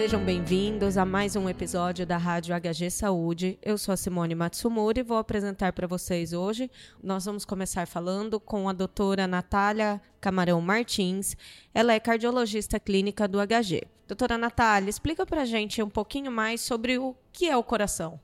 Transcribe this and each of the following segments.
Sejam bem-vindos a mais um episódio da Rádio HG Saúde. Eu sou a Simone Matsumura e vou apresentar para vocês hoje. Nós vamos começar falando com a doutora Natália Camarão Martins. Ela é cardiologista clínica do HG. Doutora Natália, explica para a gente um pouquinho mais sobre o que é o coração.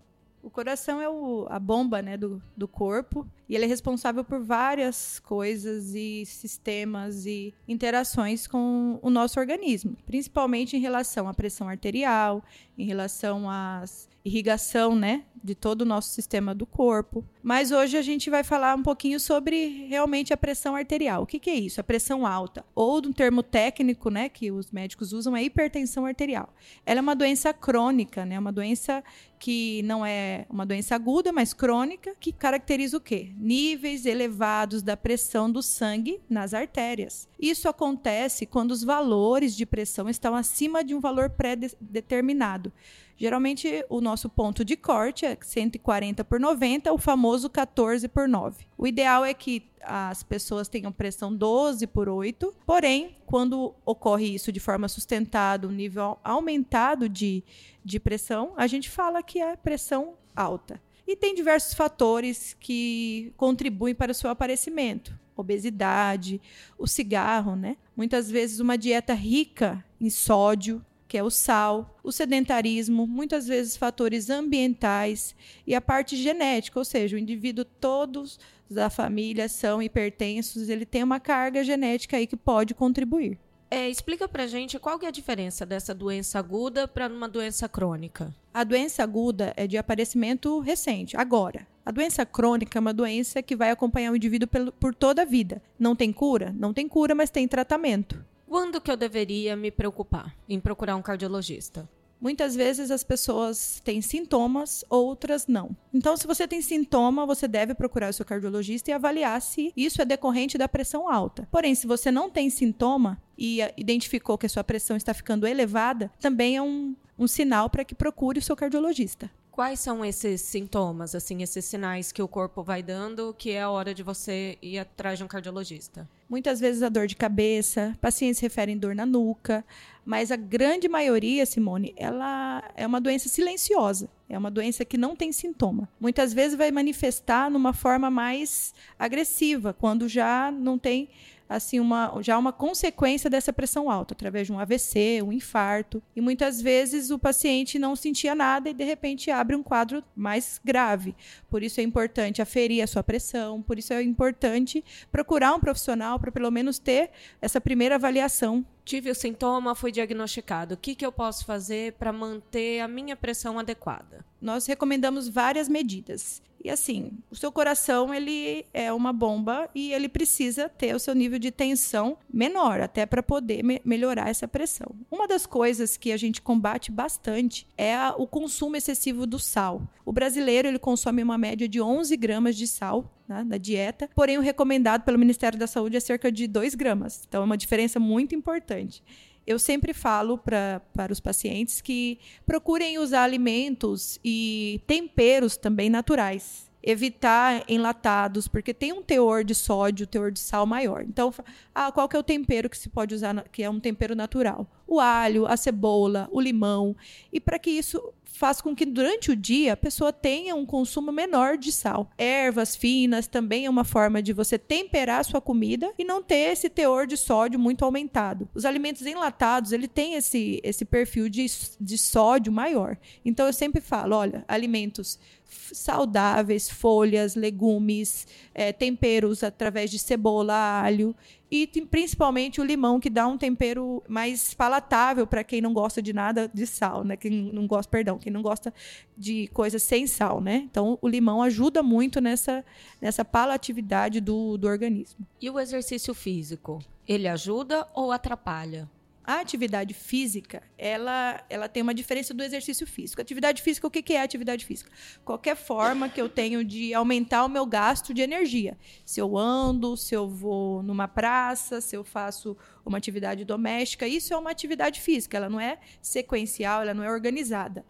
O coração é o, a bomba né, do, do corpo e ele é responsável por várias coisas e sistemas e interações com o nosso organismo, principalmente em relação à pressão arterial, em relação à irrigação, né, de todo o nosso sistema do corpo. Mas hoje a gente vai falar um pouquinho sobre realmente a pressão arterial. O que, que é isso? A pressão alta, ou um termo técnico, né, que os médicos usam é hipertensão arterial. Ela é uma doença crônica, né, uma doença que não é uma doença aguda, mas crônica, que caracteriza o quê? níveis elevados da pressão do sangue nas artérias. Isso acontece quando os valores de pressão estão acima de um valor pré-determinado. Geralmente, o nosso ponto de corte é 140 por 90, o famoso 14 por 9. O ideal é que as pessoas tenham pressão 12 por 8, porém, quando ocorre isso de forma sustentada, um nível aumentado de, de pressão, a gente fala que é pressão alta. E tem diversos fatores que contribuem para o seu aparecimento. Obesidade, o cigarro, né? Muitas vezes uma dieta rica em sódio, que é o sal, o sedentarismo, muitas vezes fatores ambientais e a parte genética, ou seja, o indivíduo todos da família são hipertensos, ele tem uma carga genética aí que pode contribuir. É, explica pra gente qual que é a diferença dessa doença aguda para uma doença crônica. A doença aguda é de aparecimento recente, agora. A doença crônica é uma doença que vai acompanhar o indivíduo por toda a vida. Não tem cura? Não tem cura, mas tem tratamento. Quando que eu deveria me preocupar em procurar um cardiologista? Muitas vezes as pessoas têm sintomas, outras não. Então, se você tem sintoma, você deve procurar o seu cardiologista e avaliar se isso é decorrente da pressão alta. Porém, se você não tem sintoma e identificou que a sua pressão está ficando elevada, também é um, um sinal para que procure o seu cardiologista. Quais são esses sintomas, assim, esses sinais que o corpo vai dando que é a hora de você ir atrás de um cardiologista? Muitas vezes a dor de cabeça, pacientes referem dor na nuca, mas a grande maioria, Simone, ela é uma doença silenciosa. É uma doença que não tem sintoma. Muitas vezes vai manifestar numa forma mais agressiva, quando já não tem assim uma já uma consequência dessa pressão alta, através de um AVC, um infarto. E muitas vezes o paciente não sentia nada e de repente abre um quadro mais grave. Por isso é importante aferir a sua pressão, por isso é importante procurar um profissional para pelo menos ter essa primeira avaliação tive o sintoma, fui diagnosticado. O que, que eu posso fazer para manter a minha pressão adequada? Nós recomendamos várias medidas. E assim, o seu coração ele é uma bomba e ele precisa ter o seu nível de tensão menor, até para poder me melhorar essa pressão. Uma das coisas que a gente combate bastante é a, o consumo excessivo do sal. O brasileiro ele consome uma média de 11 gramas de sal né, na dieta, porém o recomendado pelo Ministério da Saúde é cerca de 2 gramas. Então é uma diferença muito importante eu sempre falo pra, para os pacientes que procurem usar alimentos e temperos também naturais. Evitar enlatados, porque tem um teor de sódio, teor de sal maior. Então, ah, qual que é o tempero que se pode usar, que é um tempero natural? O alho, a cebola, o limão. E para que isso faz com que durante o dia a pessoa tenha um consumo menor de sal. Ervas finas também é uma forma de você temperar a sua comida e não ter esse teor de sódio muito aumentado. Os alimentos enlatados, ele tem esse, esse perfil de, de sódio maior. Então eu sempre falo, olha, alimentos saudáveis, folhas, legumes, é, temperos através de cebola, alho e principalmente o limão que dá um tempero mais palatável para quem não gosta de nada de sal, né? Quem não gosta, perdão, quem não gosta de coisas sem sal, né? Então o limão ajuda muito nessa nessa palatividade do, do organismo. E o exercício físico, ele ajuda ou atrapalha? A atividade física, ela, ela tem uma diferença do exercício físico. Atividade física, o que, que é atividade física? Qualquer forma que eu tenho de aumentar o meu gasto de energia. Se eu ando, se eu vou numa praça, se eu faço uma atividade doméstica, isso é uma atividade física. Ela não é sequencial, ela não é organizada.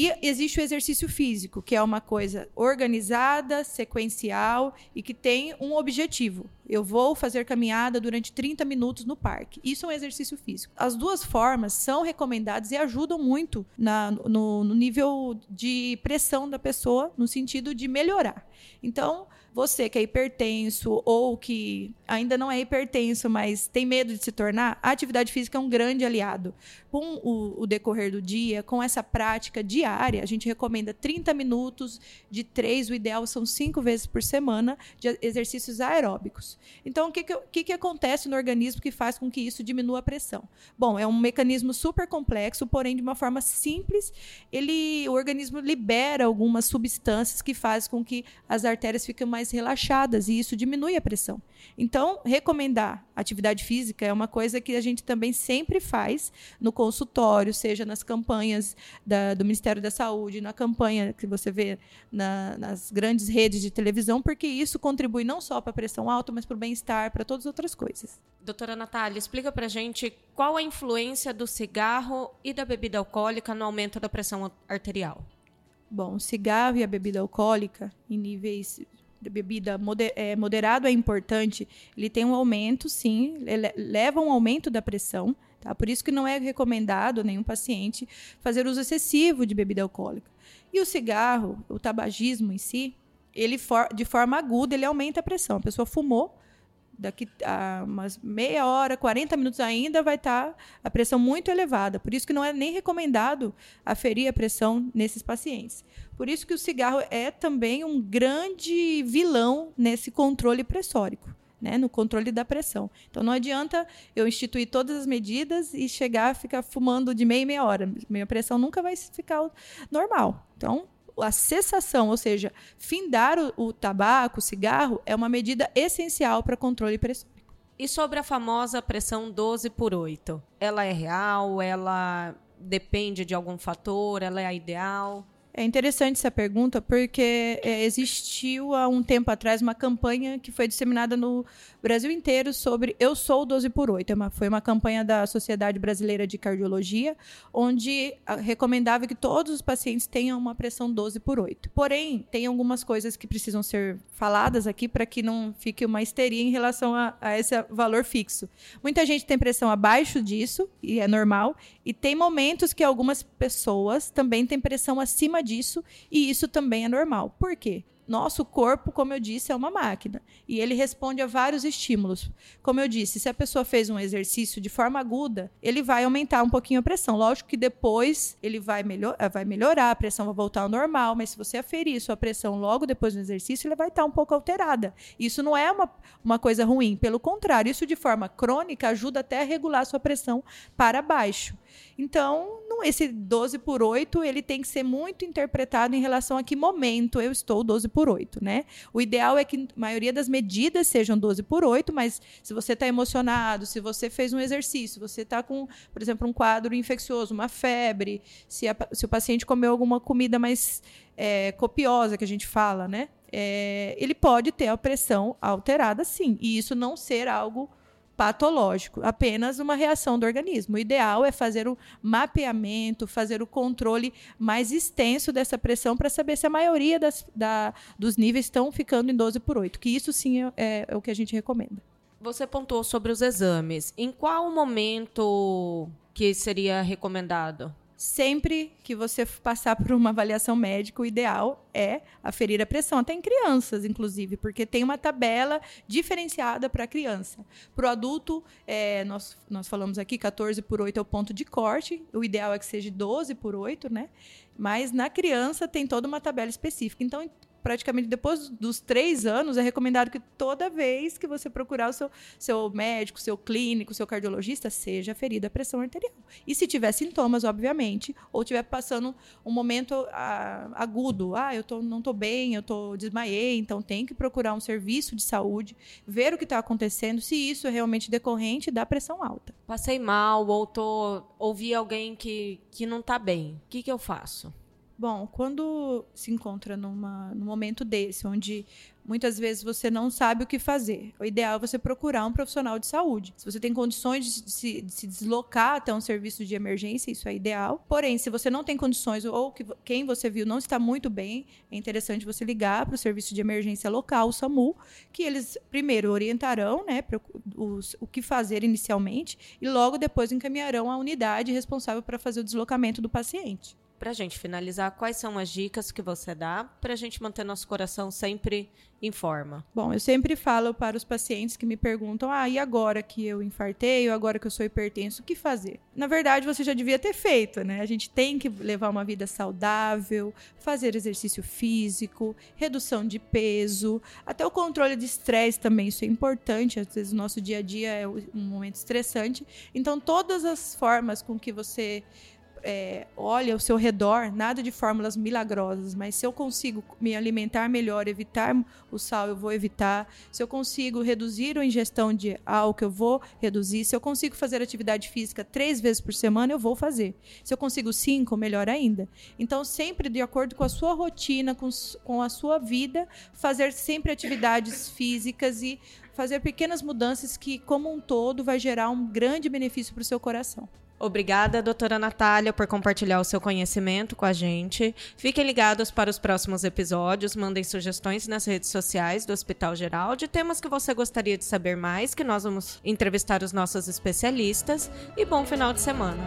E existe o exercício físico, que é uma coisa organizada, sequencial e que tem um objetivo. Eu vou fazer caminhada durante 30 minutos no parque. Isso é um exercício físico. As duas formas são recomendadas e ajudam muito na, no, no nível de pressão da pessoa, no sentido de melhorar. Então, você que é hipertenso ou que ainda não é hipertenso, mas tem medo de se tornar, a atividade física é um grande aliado. Com o, o decorrer do dia, com essa prática diária, a gente recomenda 30 minutos de três, o ideal são cinco vezes por semana, de exercícios aeróbicos. Então, o que, que, que acontece no organismo que faz com que isso diminua a pressão? Bom, é um mecanismo super complexo, porém, de uma forma simples, ele, o organismo libera algumas substâncias que fazem com que as artérias fiquem mais relaxadas e isso diminui a pressão. Então, recomendar atividade física é uma coisa que a gente também sempre faz no consultório, seja nas campanhas da, do Ministério da Saúde, na campanha que você vê na, nas grandes redes de televisão, porque isso contribui não só para a pressão alta, mas para o bem-estar, para todas as outras coisas. Doutora Natália, explica para gente qual a influência do cigarro e da bebida alcoólica no aumento da pressão arterial. Bom, o cigarro e a bebida alcoólica, em níveis de bebida é, moderado é importante, ele tem um aumento, sim, leva um aumento da pressão. Tá? Por isso que não é recomendado nenhum paciente fazer uso excessivo de bebida alcoólica. E o cigarro, o tabagismo em si, ele for, de forma aguda ele aumenta a pressão. A pessoa fumou, daqui a umas meia hora, 40 minutos ainda vai estar tá a pressão muito elevada. Por isso que não é nem recomendado aferir a pressão nesses pacientes. Por isso que o cigarro é também um grande vilão nesse controle pressórico. Né, no controle da pressão. Então não adianta eu instituir todas as medidas e chegar a ficar fumando de meia e meia hora. Minha pressão nunca vai ficar normal. Então, a cessação, ou seja, findar o, o tabaco, o cigarro, é uma medida essencial para controle pressórico. E sobre a famosa pressão 12 por 8? Ela é real? Ela depende de algum fator? Ela é a ideal? É interessante essa pergunta porque é, existiu há um tempo atrás uma campanha que foi disseminada no Brasil inteiro sobre Eu Sou 12 por 8. É foi uma campanha da Sociedade Brasileira de Cardiologia, onde a, recomendava que todos os pacientes tenham uma pressão 12 por 8. Porém, tem algumas coisas que precisam ser faladas aqui para que não fique uma histeria em relação a, a esse valor fixo. Muita gente tem pressão abaixo disso, e é normal, e tem momentos que algumas pessoas também têm pressão acima disso, e isso também é normal. Por quê? Nosso corpo, como eu disse, é uma máquina e ele responde a vários estímulos. Como eu disse, se a pessoa fez um exercício de forma aguda, ele vai aumentar um pouquinho a pressão. Lógico que depois ele vai, melhor, eh, vai melhorar, a pressão vai voltar ao normal, mas se você aferir sua pressão logo depois do exercício, ela vai estar um pouco alterada. Isso não é uma, uma coisa ruim, pelo contrário, isso de forma crônica ajuda até a regular a sua pressão para baixo. Então, esse 12 por 8, ele tem que ser muito interpretado em relação a que momento eu estou 12 por 8, né? O ideal é que a maioria das medidas sejam 12 por 8, mas se você está emocionado, se você fez um exercício, você está com, por exemplo, um quadro infeccioso, uma febre, se, a, se o paciente comeu alguma comida mais é, copiosa, que a gente fala, né? É, ele pode ter a pressão alterada, sim, e isso não ser algo patológico, apenas uma reação do organismo. O ideal é fazer o mapeamento, fazer o controle mais extenso dessa pressão para saber se a maioria das, da, dos níveis estão ficando em 12 por 8, que isso sim é, é, o que a gente recomenda. Você pontuou sobre os exames. Em qual momento que seria recomendado? Sempre que você passar por uma avaliação médica, o ideal é aferir a pressão, até em crianças, inclusive, porque tem uma tabela diferenciada para a criança. Para o adulto, é, nós, nós falamos aqui, 14 por 8 é o ponto de corte, o ideal é que seja 12 por 8, né? Mas na criança tem toda uma tabela específica. Então, praticamente depois dos três anos, é recomendado que toda vez que você procurar o seu, seu médico, seu clínico, seu cardiologista, seja ferida a pressão arterial. E se tiver sintomas, obviamente, ou tiver passando um momento ah, agudo, ah, eu tô, não estou bem, eu tô, desmaiei, então tem que procurar um serviço de saúde, ver o que está acontecendo, se isso é realmente decorrente da pressão alta. Passei mal, ou tô, ouvi alguém que, que não está bem, o que, que eu faço? Bom, quando se encontra numa, num momento desse, onde muitas vezes você não sabe o que fazer. O ideal é você procurar um profissional de saúde. Se você tem condições de se, de se deslocar até um serviço de emergência, isso é ideal. Porém, se você não tem condições ou que, quem você viu não está muito bem, é interessante você ligar para o serviço de emergência local, o SAMU, que eles primeiro orientarão né, os, o que fazer inicialmente e logo depois encaminharão a unidade responsável para fazer o deslocamento do paciente. Para a gente finalizar, quais são as dicas que você dá para a gente manter nosso coração sempre em forma? Bom, eu sempre falo para os pacientes que me perguntam: ah, e agora que eu infartei, ou agora que eu sou hipertenso, o que fazer? Na verdade, você já devia ter feito, né? A gente tem que levar uma vida saudável, fazer exercício físico, redução de peso, até o controle de estresse também, isso é importante. Às vezes o nosso dia a dia é um momento estressante. Então, todas as formas com que você é, olha ao seu redor, nada de fórmulas milagrosas, mas se eu consigo me alimentar melhor, evitar o sal, eu vou evitar. Se eu consigo reduzir a ingestão de álcool, eu vou reduzir. Se eu consigo fazer atividade física três vezes por semana, eu vou fazer. Se eu consigo cinco, melhor ainda. Então, sempre de acordo com a sua rotina, com, com a sua vida, fazer sempre atividades físicas e fazer pequenas mudanças que, como um todo, vai gerar um grande benefício para o seu coração. Obrigada, doutora Natália, por compartilhar o seu conhecimento com a gente. Fiquem ligados para os próximos episódios, mandem sugestões nas redes sociais do Hospital Geral de temas que você gostaria de saber mais, que nós vamos entrevistar os nossos especialistas. E bom final de semana.